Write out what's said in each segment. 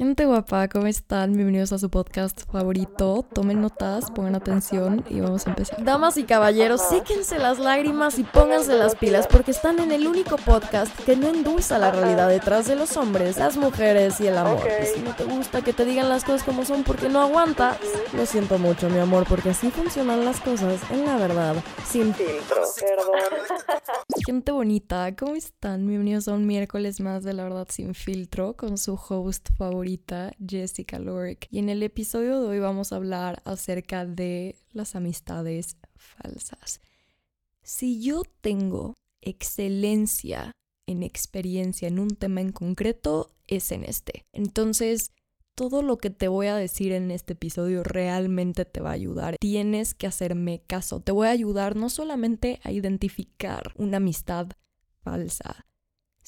Gente guapa, ¿cómo están? Bienvenidos a su podcast favorito. Tomen notas, pongan atención y vamos a empezar. Damas y caballeros, séquense las lágrimas y pónganse las pilas porque están en el único podcast que no endulza la realidad detrás de los hombres, las mujeres y el amor. Y si no te gusta que te digan las cosas como son porque no aguantas, lo siento mucho, mi amor, porque así funcionan las cosas en la verdad, sin filtro. Perdón. Gente bonita, ¿cómo están? Bienvenidos a un miércoles más de La Verdad Sin Filtro con su host Jessica Lork. Y en el episodio de hoy vamos a hablar acerca de las amistades falsas. Si yo tengo excelencia en experiencia en un tema en concreto, es en este. Entonces, todo lo que te voy a decir en este episodio realmente te va a ayudar. Tienes que hacerme caso. Te voy a ayudar no solamente a identificar una amistad falsa,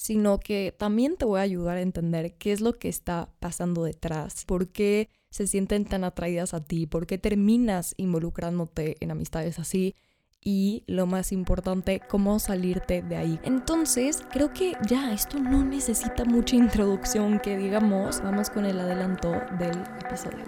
sino que también te voy a ayudar a entender qué es lo que está pasando detrás, por qué se sienten tan atraídas a ti, por qué terminas involucrándote en amistades así y lo más importante, cómo salirte de ahí. Entonces, creo que ya esto no necesita mucha introducción que digamos. Vamos con el adelanto del episodio.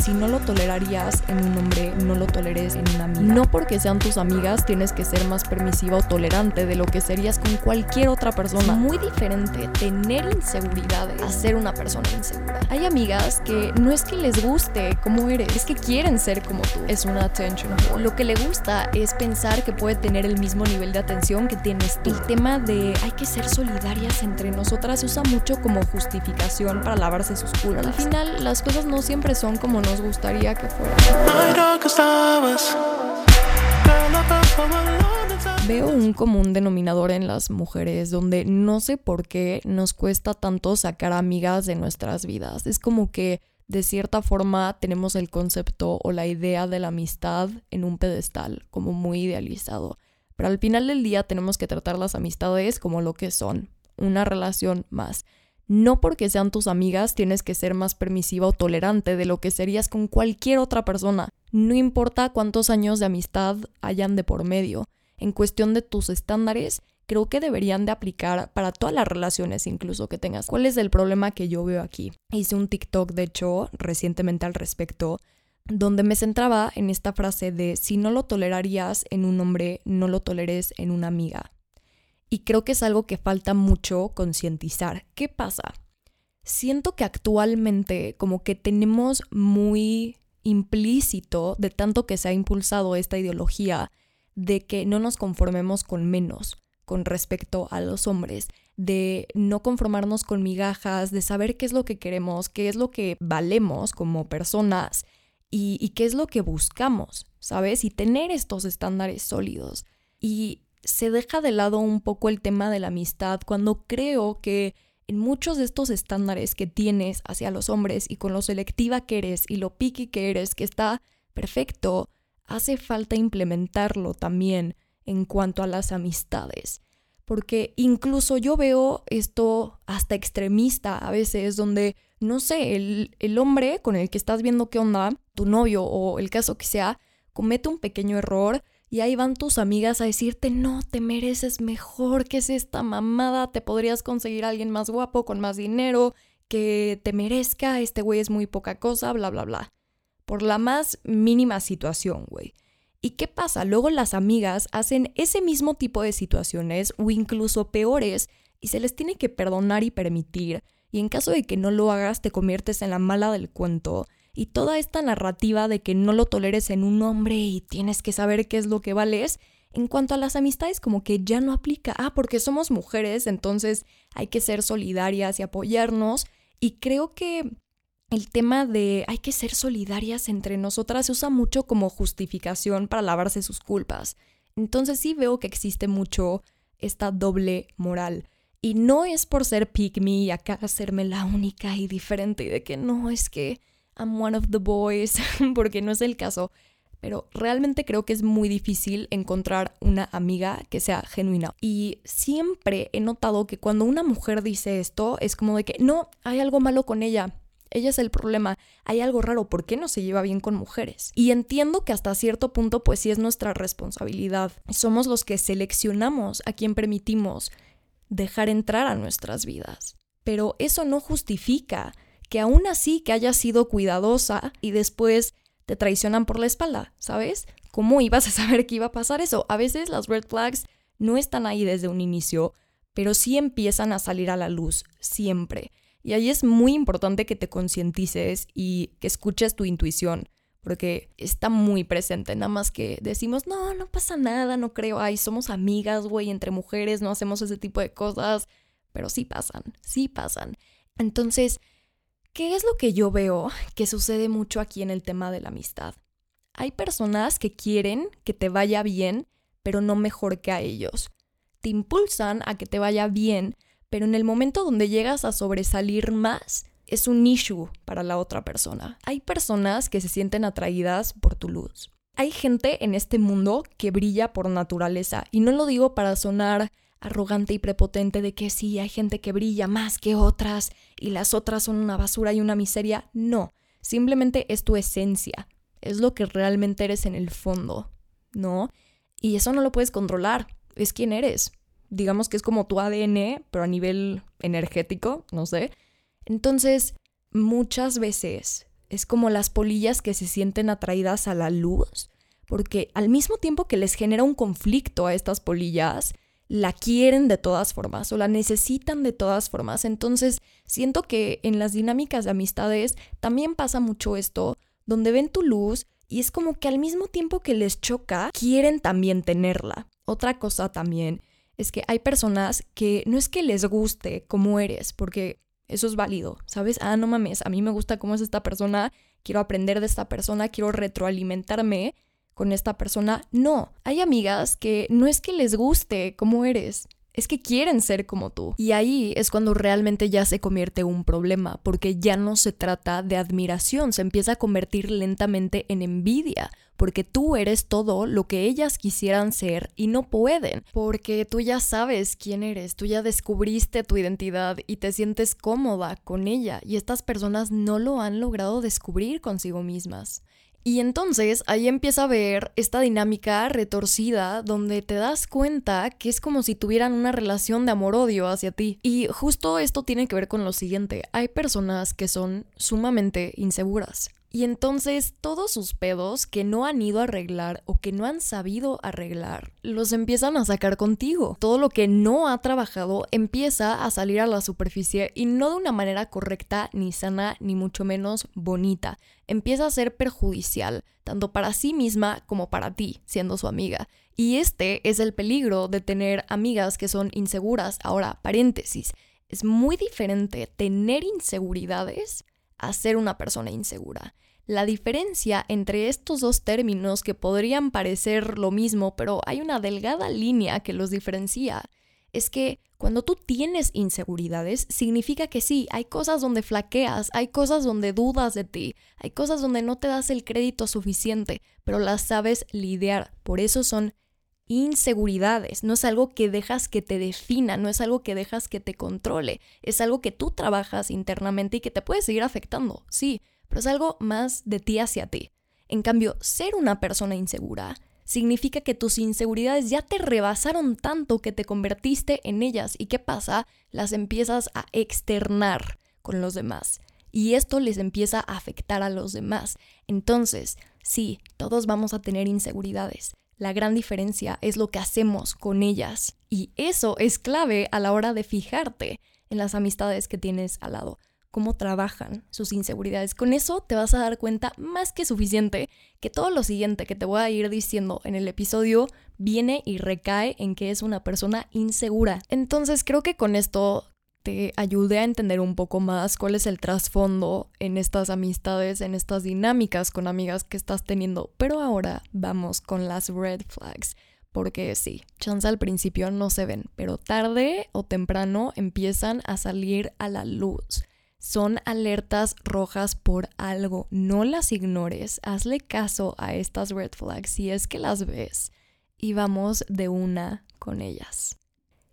Si no lo tolerarías en un hombre, no lo toleres en una amiga. No porque sean tus amigas tienes que ser más permisiva o tolerante de lo que serías con cualquier otra persona. muy diferente tener inseguridades a ser una persona insegura. Hay amigas que no es que les guste cómo eres, es que quieren ser como tú. Es una lo que le gusta es pensar que puede tener el mismo nivel de atención que tienes tú. El tema de hay que ser solidarias entre nosotras se usa mucho como justificación para lavarse sus culpas. Al final, las cosas no siempre son como nos gustaría que fueran. Veo un común denominador en las mujeres donde no sé por qué nos cuesta tanto sacar amigas de nuestras vidas. Es como que de cierta forma tenemos el concepto o la idea de la amistad en un pedestal, como muy idealizado. Pero al final del día tenemos que tratar las amistades como lo que son, una relación más. No porque sean tus amigas tienes que ser más permisiva o tolerante de lo que serías con cualquier otra persona. No importa cuántos años de amistad hayan de por medio. En cuestión de tus estándares, creo que deberían de aplicar para todas las relaciones incluso que tengas. ¿Cuál es el problema que yo veo aquí? Hice un TikTok, de hecho, recientemente al respecto, donde me centraba en esta frase de si no lo tolerarías en un hombre, no lo toleres en una amiga. Y creo que es algo que falta mucho concientizar. ¿Qué pasa? Siento que actualmente como que tenemos muy implícito de tanto que se ha impulsado esta ideología de que no nos conformemos con menos con respecto a los hombres, de no conformarnos con migajas, de saber qué es lo que queremos, qué es lo que valemos como personas y, qué es lo que buscamos, ¿sabes? Y tener estos estándares sólidos. Y se deja de lado un poco el tema de la amistad cuando creo que en muchos de estos estándares que tienes hacia los hombres y con lo selectiva que eres y lo picky que eres, que está perfecto, hace falta implementarlo también en cuanto a las amistades. Porque incluso yo veo esto hasta extremista a veces, donde, no sé, el, el hombre con el que estás viendo qué onda, tu novio o el caso que sea, comete un pequeño error y ahí van tus amigas a decirte, no, te mereces mejor, que es esta mamada? Te podrías conseguir a alguien más guapo, con más dinero, que te merezca, este güey es muy poca cosa, bla, bla, bla. Por la más mínima situación, güey. ¿Y qué pasa? Luego las amigas hacen ese mismo tipo de situaciones o incluso peores y se les tiene que perdonar y permitir. Y en caso de que no lo hagas, te conviertes en la mala del cuento. Y toda esta narrativa de que no lo toleres en un hombre y tienes que saber qué es lo que vales, en cuanto a las amistades como que ya no aplica. Ah, porque somos mujeres, entonces hay que ser solidarias y apoyarnos. Y creo que el tema de hay que ser solidarias entre nosotras se usa mucho como justificación para lavarse sus culpas. Entonces sí veo que existe mucho esta doble moral. Y no es por ser pick me y acá hacerme la única y diferente y de que no es que I'm one of the boys, porque no es el caso. Pero realmente creo que es muy difícil encontrar una amiga que sea genuina. Y siempre he notado que cuando una mujer dice esto, es como de que no, hay algo malo con ella ella es el problema. Hay algo raro, ¿por qué no se lleva bien con mujeres? Y entiendo que hasta cierto punto pues sí es nuestra responsabilidad. Somos los que seleccionamos a quien permitimos dejar entrar a nuestras vidas. pero eso no justifica que aún así que hayas sido cuidadosa y después te traicionan por la espalda, ¿sabes? ¿Cómo ibas a saber que iba a pasar eso? A veces las red flags no están ahí desde un inicio, pero sí empiezan a salir a la luz, siempre. Y ahí es muy importante que te concientices y que escuches tu intuición, porque está muy presente, nada más que decimos, no, no pasa nada, no creo, ay, somos amigas, güey, entre mujeres no hacemos ese tipo de cosas, pero sí pasan, sí pasan. Entonces, ¿qué es lo que yo veo que sucede mucho aquí en el tema de la amistad? Hay personas que quieren que te vaya bien, pero no mejor que a ellos. Te impulsan a que te vaya bien, pero en el momento donde llegas a sobresalir más, es un issue para la otra persona. Hay personas que se sienten atraídas por tu luz. Hay gente en este mundo que brilla por naturaleza, y no lo digo para sonar arrogante y prepotente de que sí, hay gente que brilla más que otras y las otras son una basura y una miseria. No, simplemente es tu esencia, es lo que realmente eres en el fondo, ¿no? Y eso no lo puedes controlar, es quien eres. Digamos que es como tu ADN, pero a nivel energético, no sé. Entonces, muchas veces es como las polillas que se sienten atraídas a la luz, porque al mismo tiempo que les genera un conflicto a estas polillas, la quieren de todas formas o la necesitan de todas formas. Entonces, siento que en las dinámicas de amistades también pasa mucho esto, donde ven tu luz y es como que al mismo tiempo que les choca, quieren también tenerla. Otra cosa también es que hay personas que no es que les guste cómo eres, porque eso es válido, ¿sabes? Ah, no mames, a mí me gusta cómo es esta persona, quiero aprender de esta persona, quiero retroalimentarme con esta persona. No, hay amigas que no es que les guste cómo eres, es que quieren ser como tú. Y ahí es cuando realmente ya se convierte un problema, porque ya no se trata de admiración, se empieza a convertir lentamente en envidia, porque tú eres todo lo que ellas quisieran ser y no pueden, porque tú ya sabes quién eres, tú ya descubriste tu identidad y te sientes cómoda con ella, y estas personas no lo han logrado descubrir consigo mismas. Y entonces ahí empieza a ver esta dinámica retorcida donde te das cuenta que es como si tuvieran una relación de amor-odio hacia ti. Y justo esto tiene que ver con lo siguiente, hay personas que son sumamente inseguras. Y entonces todos sus pedos que no han ido a arreglar o que no han sabido arreglar, los empiezan a sacar contigo. Todo lo que no ha trabajado empieza a salir a la superficie y no de una manera correcta, ni sana, ni mucho menos bonita. Empieza a ser perjudicial, tanto para sí misma como para ti, siendo su amiga. Y este es el peligro de tener amigas que son inseguras. Ahora, paréntesis, es muy diferente tener inseguridades a ser una persona insegura. La diferencia entre estos dos términos que podrían parecer lo mismo, pero hay una delgada línea que los diferencia, es que cuando tú tienes inseguridades, significa que sí, hay cosas donde flaqueas, hay cosas donde dudas de ti, hay cosas donde no te das el crédito suficiente, pero las sabes lidiar. Por eso son inseguridades, no es algo que dejas que te defina, no es algo que dejas que te controle, es algo que tú trabajas internamente y que te puede seguir afectando, sí, pero es algo más de ti hacia ti. En cambio, ser una persona insegura significa que tus inseguridades ya te rebasaron tanto que te convertiste en ellas y ¿qué pasa? Las empiezas a externar con los demás y esto les empieza a afectar a los demás. Entonces, sí, todos vamos a tener inseguridades, la gran diferencia es lo que hacemos con ellas. Y eso es clave a la hora de fijarte en las amistades que tienes al lado, cómo trabajan sus inseguridades. Con eso te vas a dar cuenta más que suficiente que todo lo siguiente que te voy a ir diciendo en el episodio viene y recae en que es una persona insegura. Entonces creo que con esto te ayude a entender un poco más cuál es el trasfondo en estas amistades, en estas dinámicas con amigas que estás teniendo. Pero ahora vamos con las red flags. Porque sí, chance al principio no se ven, pero tarde o temprano empiezan a salir a la luz. Son alertas rojas por algo. No las ignores. Hazle caso a estas red flags si es que las ves. Y vamos de una con ellas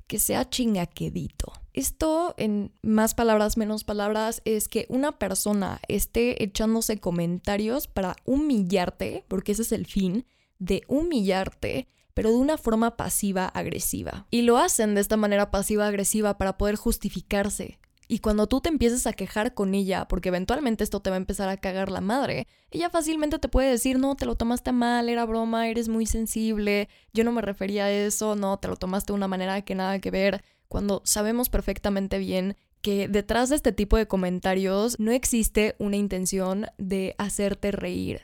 que sea chingaquedito. Esto, en más palabras, menos palabras, es que una persona esté echándose comentarios para humillarte, porque ese es el fin, de humillarte, pero de una forma pasiva-agresiva. Y lo hacen de esta manera pasiva-agresiva para poder justificarse. Y cuando tú te empieces a quejar con ella, porque eventualmente esto te va a empezar a cagar la madre, ella fácilmente te puede decir, no, te lo tomaste mal, era broma, eres muy sensible, yo no me refería a eso, no, te lo tomaste de una manera que nada que ver, cuando sabemos perfectamente bien que detrás de este tipo de comentarios no existe una intención de hacerte reír,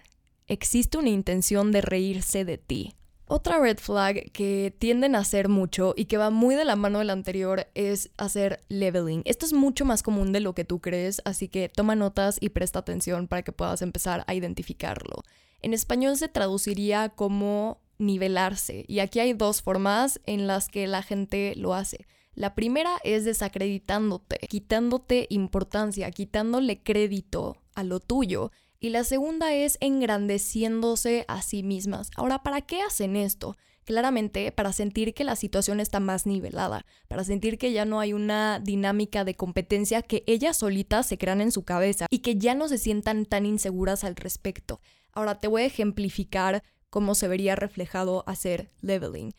existe una intención de reírse de ti. Otra red flag que tienden a hacer mucho y que va muy de la mano del anterior es hacer leveling. Esto es mucho más común de lo que tú crees, así que toma notas y presta atención para que puedas empezar a identificarlo. En español se traduciría como nivelarse y aquí hay dos formas en las que la gente lo hace. La primera es desacreditándote, quitándote importancia, quitándole crédito a lo tuyo y la segunda es engrandeciéndose a sí mismas. Ahora, ¿para qué hacen esto? Claramente para sentir que la situación está más nivelada, para sentir que ya no hay una dinámica de competencia que ellas solitas se crean en su cabeza y que ya no se sientan tan inseguras al respecto. Ahora te voy a ejemplificar cómo se vería reflejado hacer leveling.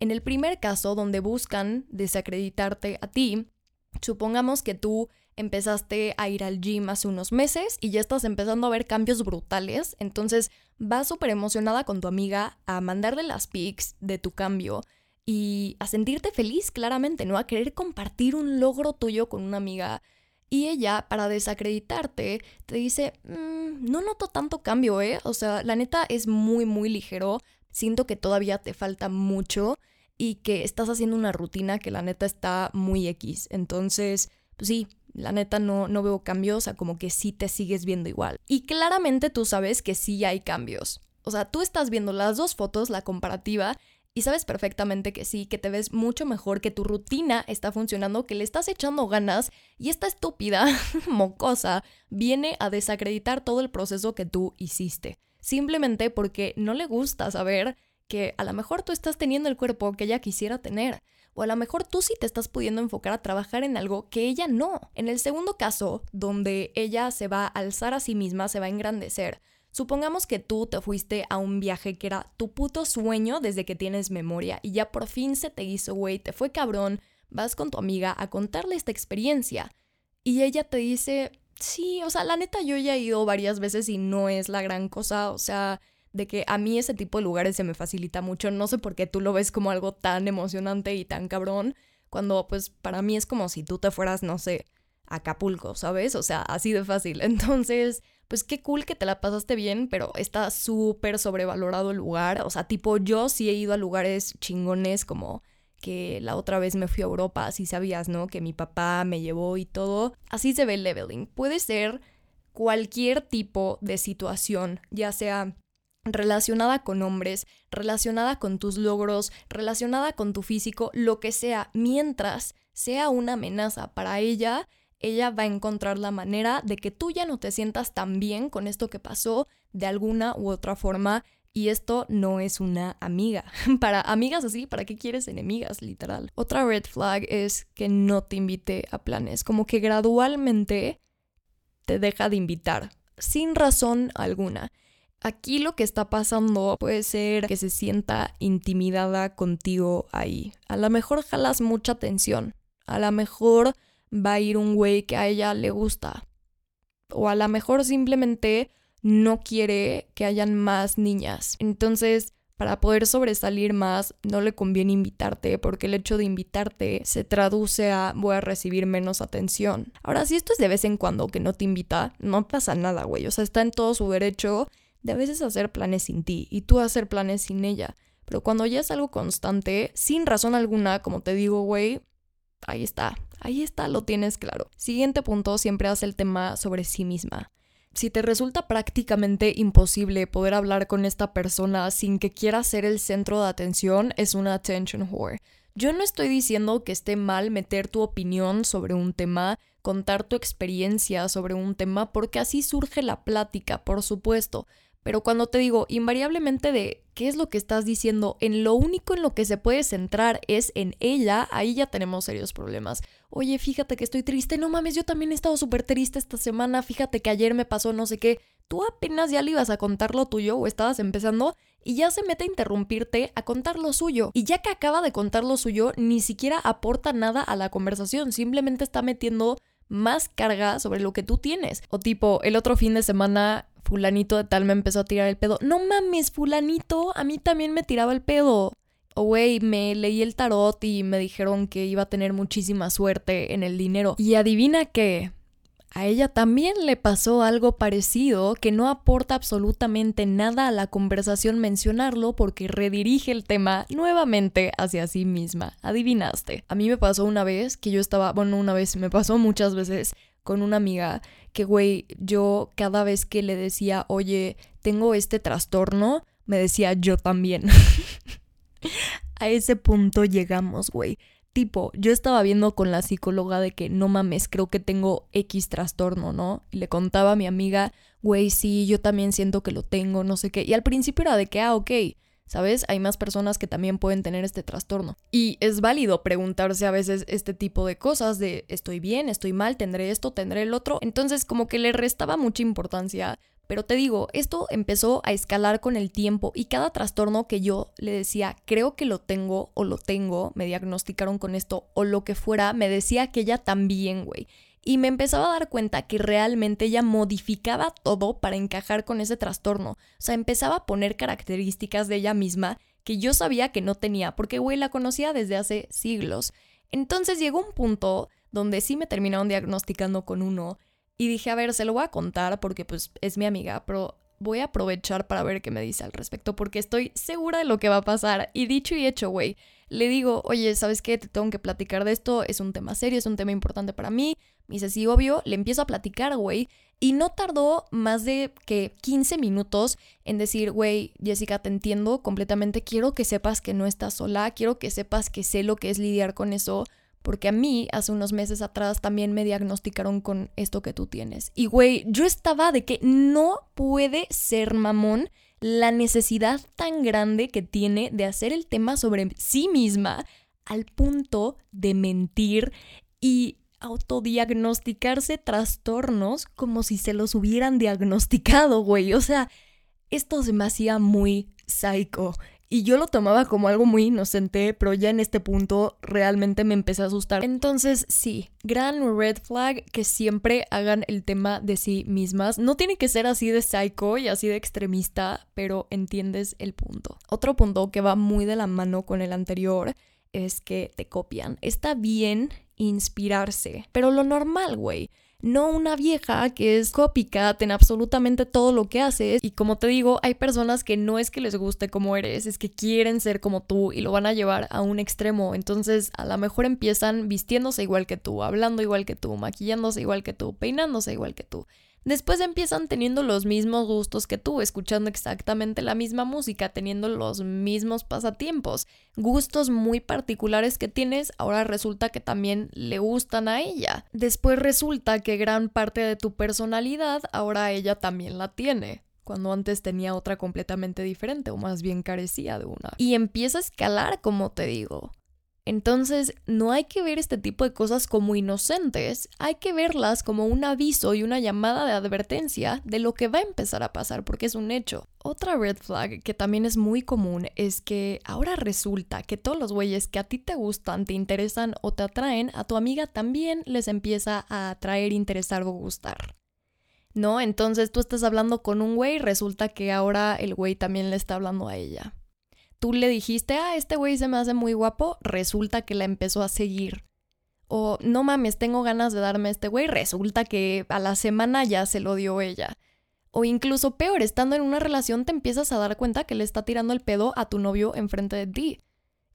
En el primer caso, donde buscan desacreditarte a ti, supongamos que tú empezaste a ir al gym hace unos meses y ya estás empezando a ver cambios brutales, entonces vas súper emocionada con tu amiga a mandarle las pics de tu cambio y a sentirte feliz claramente, ¿no? A querer compartir un logro tuyo con una amiga. Y ella, para desacreditarte, te dice, mm, no noto tanto cambio, ¿eh? O sea, la neta es muy, muy ligero. Siento que todavía te falta mucho y que estás haciendo una rutina que la neta está muy X. Entonces, pues sí, la neta no, no veo cambios, o sea, como que sí te sigues viendo igual. Y claramente tú sabes que sí hay cambios. O sea, tú estás viendo las dos fotos, la comparativa, y sabes perfectamente que sí, que te ves mucho mejor, que tu rutina está funcionando, que le estás echando ganas y esta estúpida, mocosa, viene a desacreditar todo el proceso que tú hiciste. Simplemente porque no le gusta saber que a lo mejor tú estás teniendo el cuerpo que ella quisiera tener. O a lo mejor tú sí te estás pudiendo enfocar a trabajar en algo que ella no. En el segundo caso, donde ella se va a alzar a sí misma, se va a engrandecer. Supongamos que tú te fuiste a un viaje que era tu puto sueño desde que tienes memoria y ya por fin se te hizo, güey, te fue cabrón, vas con tu amiga a contarle esta experiencia y ella te dice, sí, o sea, la neta yo ya he ido varias veces y no es la gran cosa, o sea, de que a mí ese tipo de lugares se me facilita mucho. No sé por qué tú lo ves como algo tan emocionante y tan cabrón, cuando pues para mí es como si tú te fueras, no sé, a Acapulco, ¿sabes? O sea, así de fácil. Entonces, pues qué cool que te la pasaste bien, pero está súper sobrevalorado el lugar. O sea, tipo, yo sí he ido a lugares chingones como que la otra vez me fui a Europa, así sabías, ¿no? Que mi papá me llevó y todo. Así se ve el leveling. Puede ser cualquier tipo de situación, ya sea relacionada con hombres, relacionada con tus logros, relacionada con tu físico, lo que sea, mientras sea una amenaza para ella, ella va a encontrar la manera de que tú ya no te sientas tan bien con esto que pasó de alguna u otra forma. Y esto no es una amiga. Para amigas así, ¿para qué quieres enemigas, literal? Otra red flag es que no te invite a planes, como que gradualmente te deja de invitar, sin razón alguna. Aquí lo que está pasando puede ser que se sienta intimidada contigo ahí. A lo mejor jalas mucha atención. A lo mejor va a ir un güey que a ella le gusta. O a lo mejor simplemente no quiere que hayan más niñas. Entonces, para poder sobresalir más, no le conviene invitarte, porque el hecho de invitarte se traduce a voy a recibir menos atención. Ahora, si esto es de vez en cuando que no te invita, no pasa nada, güey. O sea, está en todo su derecho de a veces hacer planes sin ti y tú hacer planes sin ella. Pero cuando ya es algo constante, sin razón alguna, como te digo, güey, ahí está, ahí está, lo tienes claro. Siguiente punto, siempre hace el tema sobre sí misma. Si te resulta prácticamente imposible poder hablar con esta persona sin que quiera ser el centro de atención, es una attention whore. Yo no estoy diciendo que esté mal meter tu opinión sobre un tema, contar tu experiencia sobre un tema, porque así surge la plática, por supuesto. Pero cuando te digo invariablemente de qué es lo que estás diciendo, en lo único en lo que se puede centrar es en ella, ahí ya tenemos serios problemas. Oye, fíjate que estoy triste, no mames, yo también he estado súper triste esta semana, fíjate que ayer me pasó no sé qué. Tú apenas ya le ibas a contar lo tuyo o estabas empezando y ya se mete a interrumpirte a contar lo suyo. Y ya que acaba de contar lo suyo, ni siquiera aporta nada a la conversación, simplemente está metiendo más carga sobre lo que tú tienes. O tipo, el otro fin de semana fulanito de tal me empezó a tirar el pedo. No mames, fulanito, a mí también me tiraba el pedo. O güey, me leí el tarot y me dijeron que iba a tener muchísima suerte en el dinero. Y adivina qué, a ella también le pasó algo parecido que no aporta absolutamente nada a la conversación mencionarlo porque redirige el tema nuevamente hacia sí misma. Adivinaste. A mí me pasó una vez que yo estaba, bueno, una vez, me pasó muchas veces con una amiga que, güey, yo cada vez que le decía, oye, tengo este trastorno, me decía yo también. a ese punto llegamos, güey. Tipo, yo estaba viendo con la psicóloga de que no mames, creo que tengo X trastorno, ¿no? Y le contaba a mi amiga, güey, sí, yo también siento que lo tengo, no sé qué. Y al principio era de que, ah, ok, ¿sabes? Hay más personas que también pueden tener este trastorno. Y es válido preguntarse a veces este tipo de cosas de estoy bien, estoy mal, tendré esto, tendré el otro. Entonces como que le restaba mucha importancia pero te digo, esto empezó a escalar con el tiempo y cada trastorno que yo le decía, creo que lo tengo o lo tengo, me diagnosticaron con esto o lo que fuera, me decía que ella también, güey. Y me empezaba a dar cuenta que realmente ella modificaba todo para encajar con ese trastorno. O sea, empezaba a poner características de ella misma que yo sabía que no tenía, porque, güey, la conocía desde hace siglos. Entonces llegó un punto donde sí me terminaron diagnosticando con uno y dije, a ver, se lo voy a contar porque pues es mi amiga, pero voy a aprovechar para ver qué me dice al respecto porque estoy segura de lo que va a pasar. Y dicho y hecho, güey, le digo, oye, ¿sabes qué? Te tengo que platicar de esto, es un tema serio, es un tema importante para mí. Me dice, sí, obvio, le empiezo a platicar, güey. Y no tardó más de que 15 minutos en decir, güey, Jessica, te entiendo completamente, quiero que sepas que no estás sola, quiero que sepas que sé lo que es lidiar con eso porque a mí, hace unos meses atrás, también me diagnosticaron con esto que tú tienes. Y, güey, yo estaba de que no puede ser mamón la necesidad tan grande que tiene de hacer el tema sobre sí misma al punto de mentir y autodiagnosticarse trastornos como si se los hubieran diagnosticado, güey. O sea, esto se me hacía muy psycho. Y yo lo tomaba como algo muy inocente, pero ya en este punto realmente me empecé a asustar. Entonces, sí, gran red flag que siempre hagan el tema de sí mismas. No tiene que ser así de psycho y así de extremista, pero entiendes el punto. Otro punto que va muy de la mano con el anterior es que te copian. Está bien inspirarse, pero lo normal, güey no una vieja que es copycat en absolutamente todo lo que haces. Y como te digo, hay personas que no es que les guste como eres, es que quieren ser como tú y lo van a llevar a un extremo. Entonces, a lo mejor empiezan vistiéndose igual que tú, hablando igual que tú, maquillándose igual que tú, peinándose igual que tú. Después empiezan teniendo los mismos gustos que tú, escuchando exactamente la misma música, teniendo los mismos pasatiempos, gustos muy particulares que tienes, ahora resulta que también le gustan a ella. Después resulta que gran parte de tu personalidad ahora ella también la tiene cuando antes tenía otra completamente diferente o más bien carecía de una. Y empieza a escalar, como te digo. Entonces, no hay que ver este tipo de cosas como inocentes, hay que verlas como un aviso y una llamada de advertencia de lo que va a empezar a pasar, porque es un hecho. Otra red flag que también es muy común es que ahora resulta que todos los güeyes que a ti te gustan, te interesan o te atraen, a tu amiga también les empieza a atraer, interesar o gustar. ¿No? Entonces tú estás hablando con un güey, resulta que ahora el güey también le está hablando a ella tú le dijiste, ah, este güey se me hace muy guapo, resulta que la empezó a seguir. O no mames, tengo ganas de darme a este güey, resulta que a la semana ya se lo dio ella. O incluso peor, estando en una relación te empiezas a dar cuenta que le está tirando el pedo a tu novio enfrente de ti.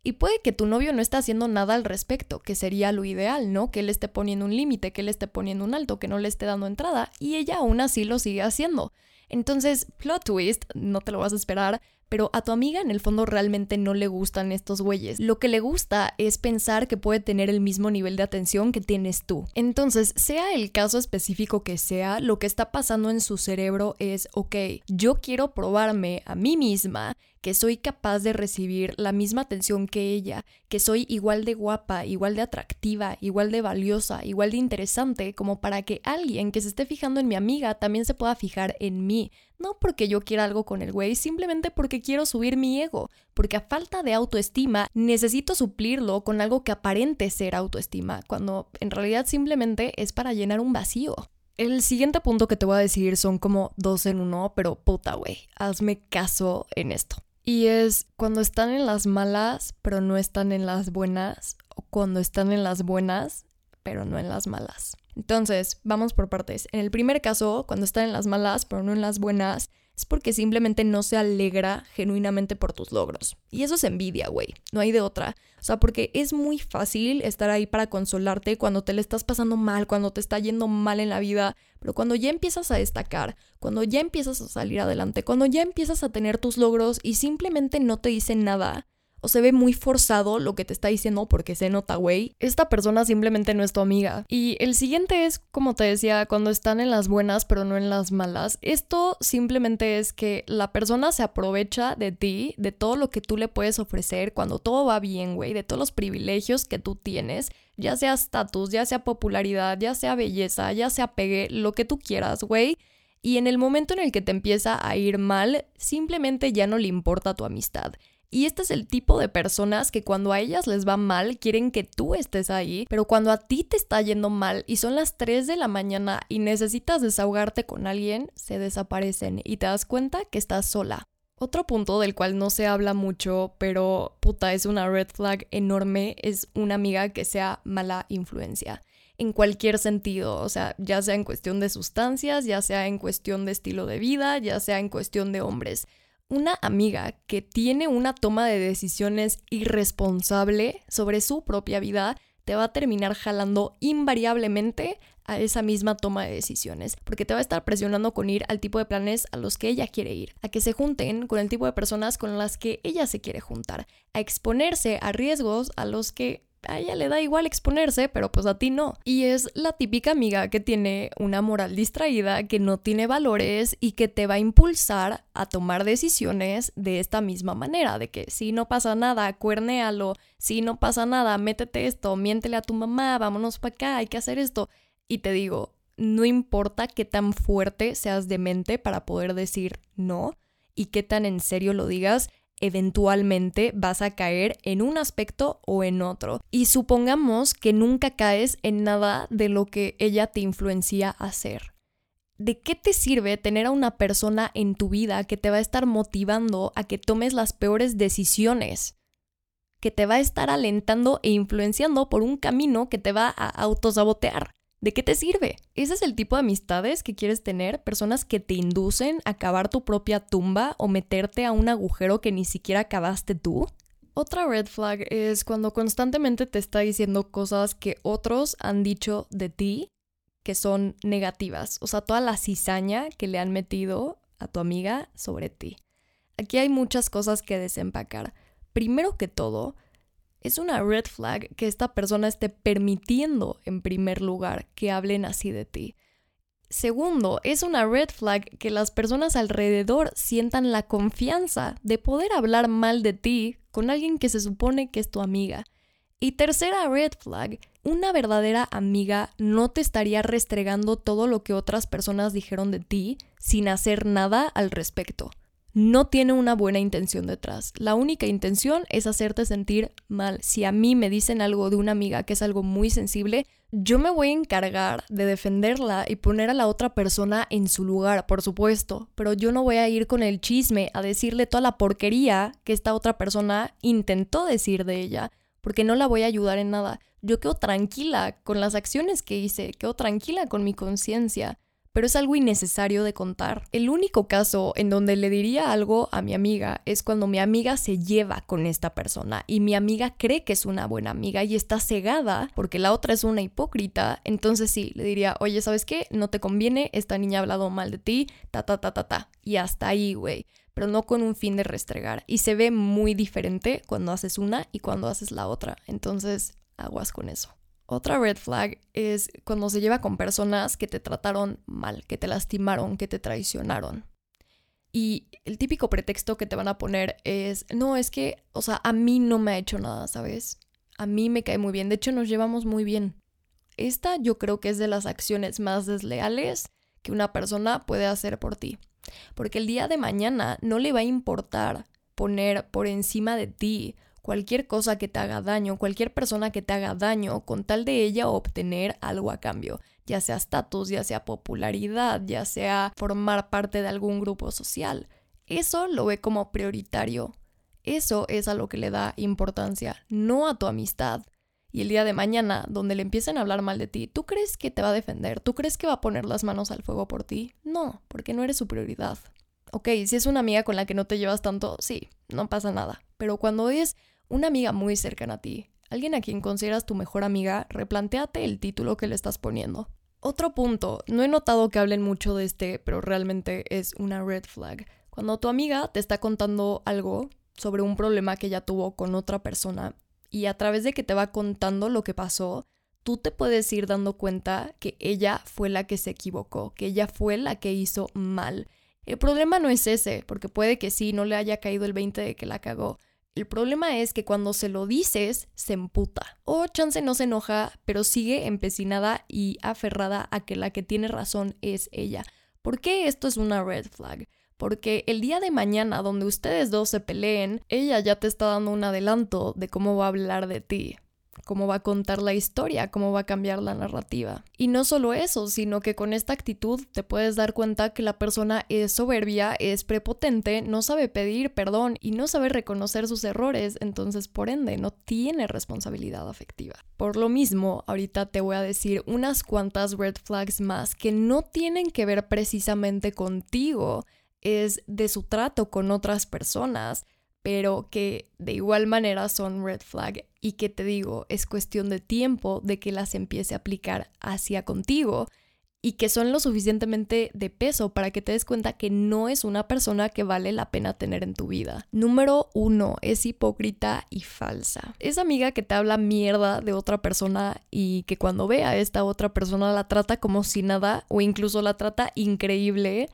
Y puede que tu novio no esté haciendo nada al respecto, que sería lo ideal, ¿no? Que él esté poniendo un límite, que él esté poniendo un alto, que no le esté dando entrada, y ella aún así lo sigue haciendo. Entonces, plot twist, no te lo vas a esperar, pero a tu amiga en el fondo realmente no le gustan estos güeyes. Lo que le gusta es pensar que puede tener el mismo nivel de atención que tienes tú. Entonces, sea el caso específico que sea, lo que está pasando en su cerebro es, ok, yo quiero probarme a mí misma que soy capaz de recibir la misma atención que ella, que soy igual de guapa, igual de atractiva, igual de valiosa, igual de interesante, como para que alguien que se esté fijando en mi amiga también se pueda fijar en mí. No porque yo quiera algo con el güey, simplemente porque quiero subir mi ego. Porque a falta de autoestima necesito suplirlo con algo que aparente ser autoestima, cuando en realidad simplemente es para llenar un vacío. El siguiente punto que te voy a decir son como dos en uno, pero puta, güey, hazme caso en esto. Y es cuando están en las malas, pero no están en las buenas, o cuando están en las buenas, pero no en las malas. Entonces, vamos por partes. En el primer caso, cuando están en las malas, pero no en las buenas, es porque simplemente no se alegra genuinamente por tus logros. Y eso es envidia, güey. No hay de otra. O sea, porque es muy fácil estar ahí para consolarte cuando te le estás pasando mal, cuando te está yendo mal en la vida. Pero cuando ya empiezas a destacar, cuando ya empiezas a salir adelante, cuando ya empiezas a tener tus logros y simplemente no te dicen nada, o se ve muy forzado lo que te está diciendo porque se nota, güey, esta persona simplemente no es tu amiga. Y el siguiente es, como te decía, cuando están en las buenas pero no en las malas. Esto simplemente es que la persona se aprovecha de ti, de todo lo que tú le puedes ofrecer cuando todo va bien, güey, de todos los privilegios que tú tienes ya sea estatus, ya sea popularidad, ya sea belleza, ya sea pegue, lo que tú quieras, güey. Y en el momento en el que te empieza a ir mal, simplemente ya no le importa tu amistad. Y este es el tipo de personas que cuando a ellas les va mal quieren que tú estés ahí, pero cuando a ti te está yendo mal y son las 3 de la mañana y necesitas desahogarte con alguien, se desaparecen y te das cuenta que estás sola. Otro punto del cual no se habla mucho, pero puta, es una red flag enorme, es una amiga que sea mala influencia. En cualquier sentido, o sea, ya sea en cuestión de sustancias, ya sea en cuestión de estilo de vida, ya sea en cuestión de hombres una amiga que tiene una toma de decisiones irresponsable sobre su propia vida te va a terminar jalando invariablemente a esa misma toma de decisiones, porque te va a estar presionando con ir al tipo de planes a los que ella quiere ir, a que se junten con el tipo de personas con las que ella se quiere juntar, a exponerse a riesgos a los que a ella le da igual exponerse, pero pues a ti no. Y es la típica amiga que tiene una moral distraída, que no tiene valores y que te va a impulsar a tomar decisiones de esta misma manera, de que si no pasa nada, cuernéalo, si no pasa nada, métete esto, miéntele a tu mamá, vámonos para acá, hay que hacer esto. Y te digo, no importa qué tan fuerte seas de mente para poder decir no y qué tan en serio lo digas, eventualmente vas a caer en un aspecto o en otro. Y supongamos que nunca caes en nada de lo que ella te influencia a hacer. ¿De qué te sirve tener a una persona en tu vida que te va a estar motivando a que tomes las peores decisiones? Que te va a estar alentando e influenciando por un camino que te va a autosabotear. ¿De qué te sirve? ¿Ese es el tipo de amistades que quieres tener? Personas que te inducen a cavar tu propia tumba o meterte a un agujero que ni siquiera cavaste tú. Otra red flag es cuando constantemente te está diciendo cosas que otros han dicho de ti que son negativas. O sea, toda la cizaña que le han metido a tu amiga sobre ti. Aquí hay muchas cosas que desempacar. Primero que todo, es una red flag que esta persona esté permitiendo, en primer lugar, que hablen así de ti. Segundo, es una red flag que las personas alrededor sientan la confianza de poder hablar mal de ti con alguien que se supone que es tu amiga. Y tercera red flag, una verdadera amiga no te estaría restregando todo lo que otras personas dijeron de ti sin hacer nada al respecto no tiene una buena intención detrás. La única intención es hacerte sentir mal. Si a mí me dicen algo de una amiga que es algo muy sensible, yo me voy a encargar de defenderla y poner a la otra persona en su lugar, por supuesto, pero yo no voy a ir con el chisme a decirle toda la porquería que esta otra persona intentó decir de ella, porque no la voy a ayudar en nada. Yo quedo tranquila con las acciones que hice, quedo tranquila con mi conciencia pero es algo innecesario de contar. El único caso en donde le diría algo a mi amiga es cuando mi amiga se lleva con esta persona y mi amiga cree que es una buena amiga y está cegada porque la otra es una hipócrita, entonces sí, le diría, oye, ¿sabes qué? No te conviene, esta niña ha hablado mal de ti, ta, ta, ta, ta, ta. Y hasta ahí, güey pero no con un fin de restregar. Y se ve muy diferente cuando haces una y cuando haces la otra. Entonces, aguas con eso. Otra red flag es cuando se lleva con personas que te trataron mal, que te lastimaron, que te traicionaron. Y el típico pretexto que te van a poner es, no, es que, o sea, a mí no me ha hecho nada, ¿sabes? A mí me cae muy bien, de hecho nos llevamos muy bien. Esta yo creo que es de las acciones más desleales que una persona puede hacer por ti. Porque el día de mañana no le va a importar poner por encima de ti cualquier cosa que te haga daño, cualquier persona que te haga daño, con tal de ella obtener algo a cambio, ya sea estatus, ya sea popularidad, ya sea formar parte de algún grupo social. Eso lo ve como prioritario. Eso es a lo que le da importancia, no a tu amistad. Y el día de mañana, donde le empiecen a hablar mal de ti, ¿tú crees que te va a defender? ¿Tú crees que va a poner las manos al fuego por ti? No, porque no eres su prioridad. Ok, si es una amiga con la que no te llevas tanto, sí, no pasa nada. Pero cuando es una amiga muy cercana a ti, alguien a quien consideras tu mejor amiga, replantéate el título que le estás poniendo. Otro punto, no he notado que hablen mucho de este, pero realmente es una red flag. Cuando tu amiga te está contando algo sobre un problema que ella tuvo con otra persona y a través de que te va contando lo que pasó, tú te puedes ir dando cuenta que ella fue la que se equivocó, que ella fue la que hizo mal. El problema no es ese, porque puede que sí, no le haya caído el 20 de que la cagó, el problema es que cuando se lo dices, se emputa. O chance no se enoja, pero sigue empecinada y aferrada a que la que tiene razón es ella. ¿Por qué esto es una red flag? Porque el día de mañana, donde ustedes dos se peleen, ella ya te está dando un adelanto de cómo va a hablar de ti cómo va a contar la historia, cómo va a cambiar la narrativa. Y no solo eso, sino que con esta actitud te puedes dar cuenta que la persona es soberbia, es prepotente, no sabe pedir perdón y no sabe reconocer sus errores, entonces por ende no tiene responsabilidad afectiva. Por lo mismo, ahorita te voy a decir unas cuantas red flags más que no tienen que ver precisamente contigo, es de su trato con otras personas pero que de igual manera son red flag y que te digo, es cuestión de tiempo de que las empiece a aplicar hacia contigo y que son lo suficientemente de peso para que te des cuenta que no es una persona que vale la pena tener en tu vida. Número uno, es hipócrita y falsa. Es amiga que te habla mierda de otra persona y que cuando ve a esta otra persona la trata como si nada o incluso la trata increíble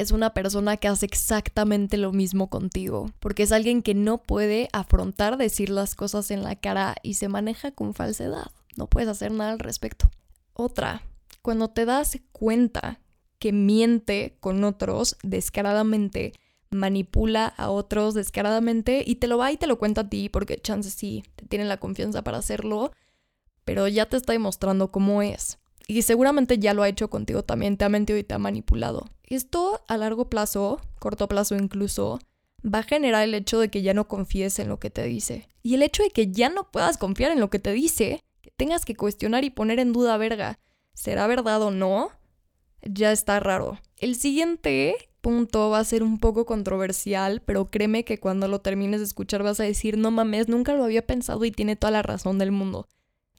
es una persona que hace exactamente lo mismo contigo, porque es alguien que no puede afrontar decir las cosas en la cara y se maneja con falsedad. No puedes hacer nada al respecto. Otra, cuando te das cuenta que miente con otros descaradamente, manipula a otros descaradamente y te lo va y te lo cuenta a ti porque chances sí, te tiene la confianza para hacerlo, pero ya te está demostrando cómo es. Y seguramente ya lo ha hecho contigo también, te ha mentido y te ha manipulado. Esto a largo plazo, corto plazo incluso, va a generar el hecho de que ya no confíes en lo que te dice. Y el hecho de que ya no puedas confiar en lo que te dice, que tengas que cuestionar y poner en duda, verga, ¿será verdad o no? Ya está raro. El siguiente punto va a ser un poco controversial, pero créeme que cuando lo termines de escuchar vas a decir, no mames, nunca lo había pensado y tiene toda la razón del mundo.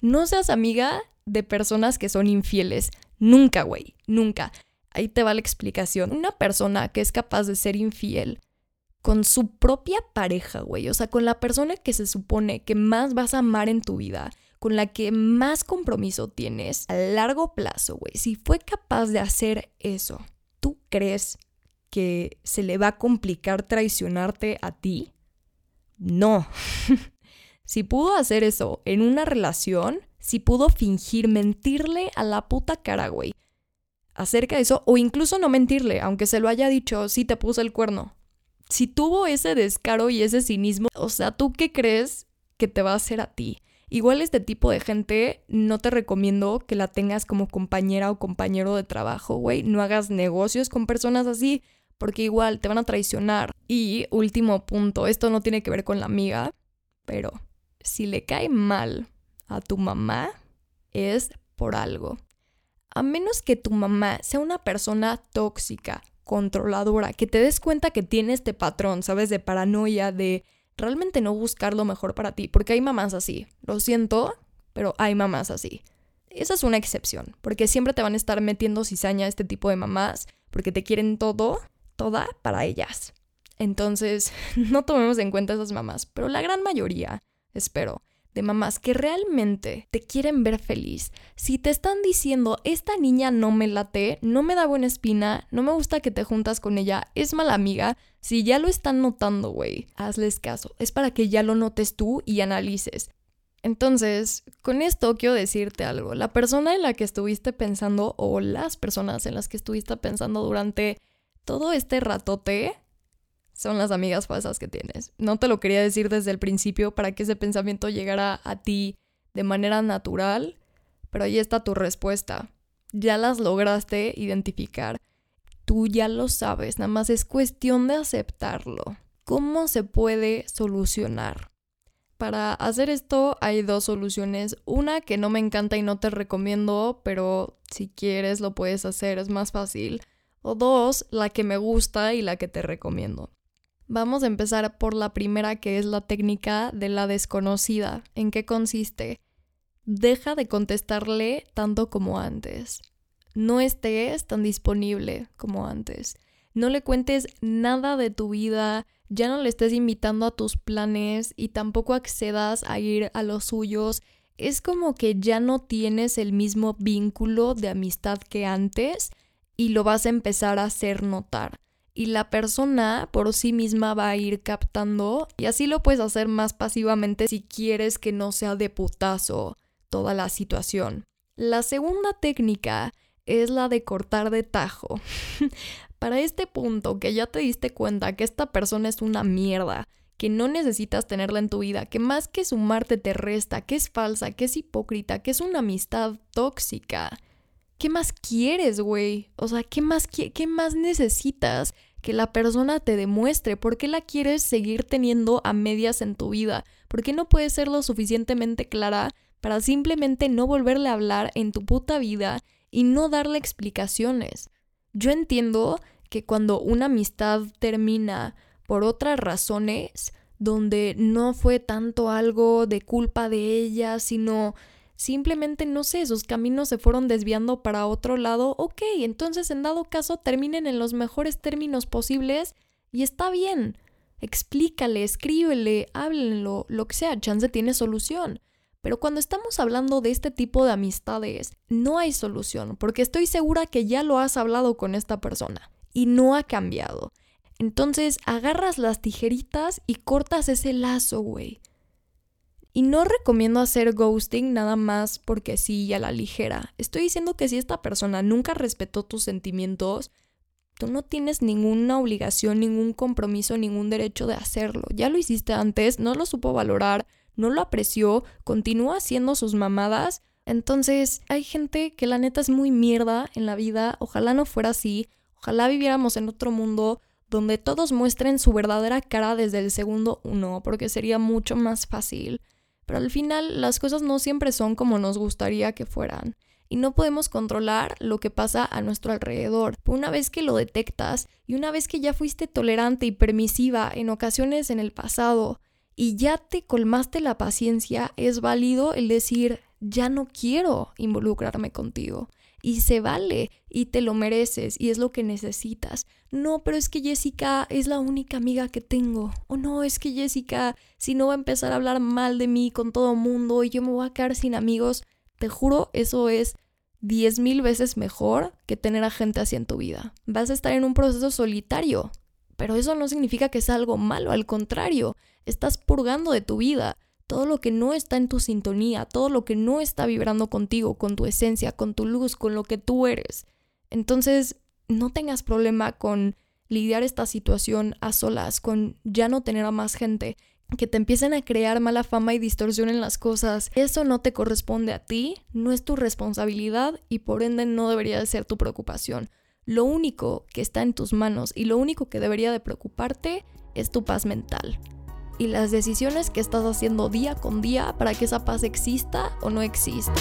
No seas amiga de personas que son infieles. Nunca, güey, nunca. Ahí te va la explicación. Una persona que es capaz de ser infiel con su propia pareja, güey, o sea, con la persona que se supone que más vas a amar en tu vida, con la que más compromiso tienes a largo plazo, güey, si fue capaz de hacer eso, ¿tú crees que se le va a complicar traicionarte a ti? No. si pudo hacer eso en una relación, si pudo fingir mentirle a la puta cara, güey, acerca de eso, o incluso no mentirle, aunque se lo haya dicho, sí te puse el cuerno. Si tuvo ese descaro y ese cinismo, o sea, ¿tú qué crees que te va a hacer a ti? Igual este tipo de gente no te recomiendo que la tengas como compañera o compañero de trabajo, güey. No hagas negocios con personas así, porque igual te van a traicionar. Y último punto, esto no tiene que ver con la amiga, pero si le cae mal a tu mamá, es por algo. A menos que tu mamá sea una persona tóxica, controladora, que te des cuenta que tiene este patrón, ¿sabes? De paranoia, de realmente no buscar lo mejor para ti, porque hay mamás así. Lo siento, pero hay mamás así. Esa es una excepción, porque siempre te van a estar metiendo cizaña este tipo de mamás, porque te quieren todo, toda para ellas. Entonces, no tomemos en cuenta esas mamás, pero la gran mayoría, espero, de mamás que realmente te quieren ver feliz, si te están diciendo, esta niña no me late, no me da buena espina, no me gusta que te juntas con ella, es mala amiga, si ya lo están notando, güey, hazles caso. Es para que ya lo notes tú y analices. Entonces, con esto quiero decirte algo. La persona en la que estuviste pensando o las personas en las que estuviste pensando durante todo este ratote son las amigas falsas que tienes. No te lo quería decir desde el principio para que ese pensamiento llegara a ti de manera natural, pero ahí está tu respuesta. Ya las lograste identificar. Tú ya lo sabes, nada más es cuestión de aceptarlo. ¿Cómo se puede solucionar? Para hacer esto hay dos soluciones. Una que no me encanta y no te recomiendo, pero si quieres lo puedes hacer, es más fácil. O dos, la que me gusta y la que te recomiendo. Vamos a empezar por la primera que es la técnica de la desconocida. ¿En qué consiste? Deja de contestarle tanto como antes. No estés tan disponible como antes. No le cuentes nada de tu vida, ya no le estés invitando a tus planes y tampoco accedas a ir a los suyos. Es como que ya no tienes el mismo vínculo de amistad que antes y lo vas a empezar a hacer notar. Y la persona por sí misma va a ir captando y así lo puedes hacer más pasivamente si quieres que no sea de putazo toda la situación. La segunda técnica es la de cortar de tajo. Para este punto que ya te diste cuenta que esta persona es una mierda, que no necesitas tenerla en tu vida, que más que sumarte te resta, que es falsa, que es hipócrita, que es una amistad tóxica. ¿Qué más quieres, güey? O sea, ¿qué más, qué, qué más necesitas que la persona te demuestre? ¿Por qué la quieres seguir teniendo a medias en tu vida? ¿Por qué no puedes ser lo suficientemente clara para simplemente no volverle a hablar en tu puta vida y no darle explicaciones? Yo entiendo que cuando una amistad termina por otras razones, donde no fue tanto algo de culpa de ella, sino simplemente, no sé, sus caminos se fueron desviando para otro lado, ok, entonces en dado caso terminen en los mejores términos posibles y está bien. Explícale, escríbele, háblenlo, lo que sea, chance tiene solución. Pero cuando estamos hablando de este tipo de amistades, no hay solución, porque estoy segura que ya lo has hablado con esta persona y no ha cambiado. Entonces agarras las tijeritas y cortas ese lazo, güey. Y no recomiendo hacer ghosting nada más porque sí y a la ligera. Estoy diciendo que si esta persona nunca respetó tus sentimientos, tú no tienes ninguna obligación, ningún compromiso, ningún derecho de hacerlo. Ya lo hiciste antes, no lo supo valorar, no lo apreció, continúa haciendo sus mamadas. Entonces, hay gente que la neta es muy mierda en la vida, ojalá no fuera así, ojalá viviéramos en otro mundo donde todos muestren su verdadera cara desde el segundo uno, porque sería mucho más fácil. Pero al final las cosas no siempre son como nos gustaría que fueran y no podemos controlar lo que pasa a nuestro alrededor. Una vez que lo detectas y una vez que ya fuiste tolerante y permisiva en ocasiones en el pasado y ya te colmaste la paciencia, es válido el decir, ya no quiero involucrarme contigo. Y se vale y te lo mereces y es lo que necesitas. No, pero es que Jessica es la única amiga que tengo. O no, es que Jessica, si no va a empezar a hablar mal de mí con todo mundo y yo me voy a quedar sin amigos, te juro, eso es diez mil veces mejor que tener a gente así en tu vida. Vas a estar en un proceso solitario, pero eso no significa que sea algo malo, al contrario, estás purgando de tu vida todo lo que no está en tu sintonía, todo lo que no está vibrando contigo, con tu esencia, con tu luz, con lo que tú eres. Entonces, no tengas problema con lidiar esta situación a solas, con ya no tener a más gente, que te empiecen a crear mala fama y distorsión en las cosas. Eso no te corresponde a ti, no es tu responsabilidad y por ende no debería de ser tu preocupación. Lo único que está en tus manos y lo único que debería de preocuparte es tu paz mental y las decisiones que estás haciendo día con día para que esa paz exista o no exista.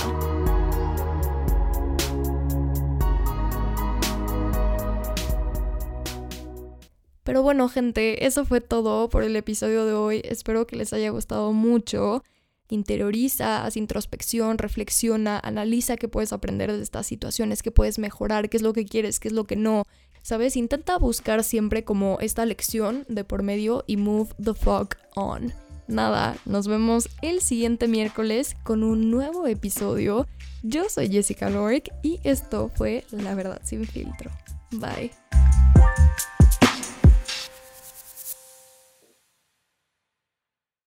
Pero bueno, gente, eso fue todo por el episodio de hoy. Espero que les haya gustado mucho interioriza, haz introspección, reflexiona, analiza qué puedes aprender de estas situaciones, qué puedes mejorar, qué es lo que quieres, qué es lo que no. ¿Sabes? Intenta buscar siempre como esta lección de por medio y move the fuck on. Nada, nos vemos el siguiente miércoles con un nuevo episodio. Yo soy Jessica Lorick y esto fue La Verdad sin filtro. Bye.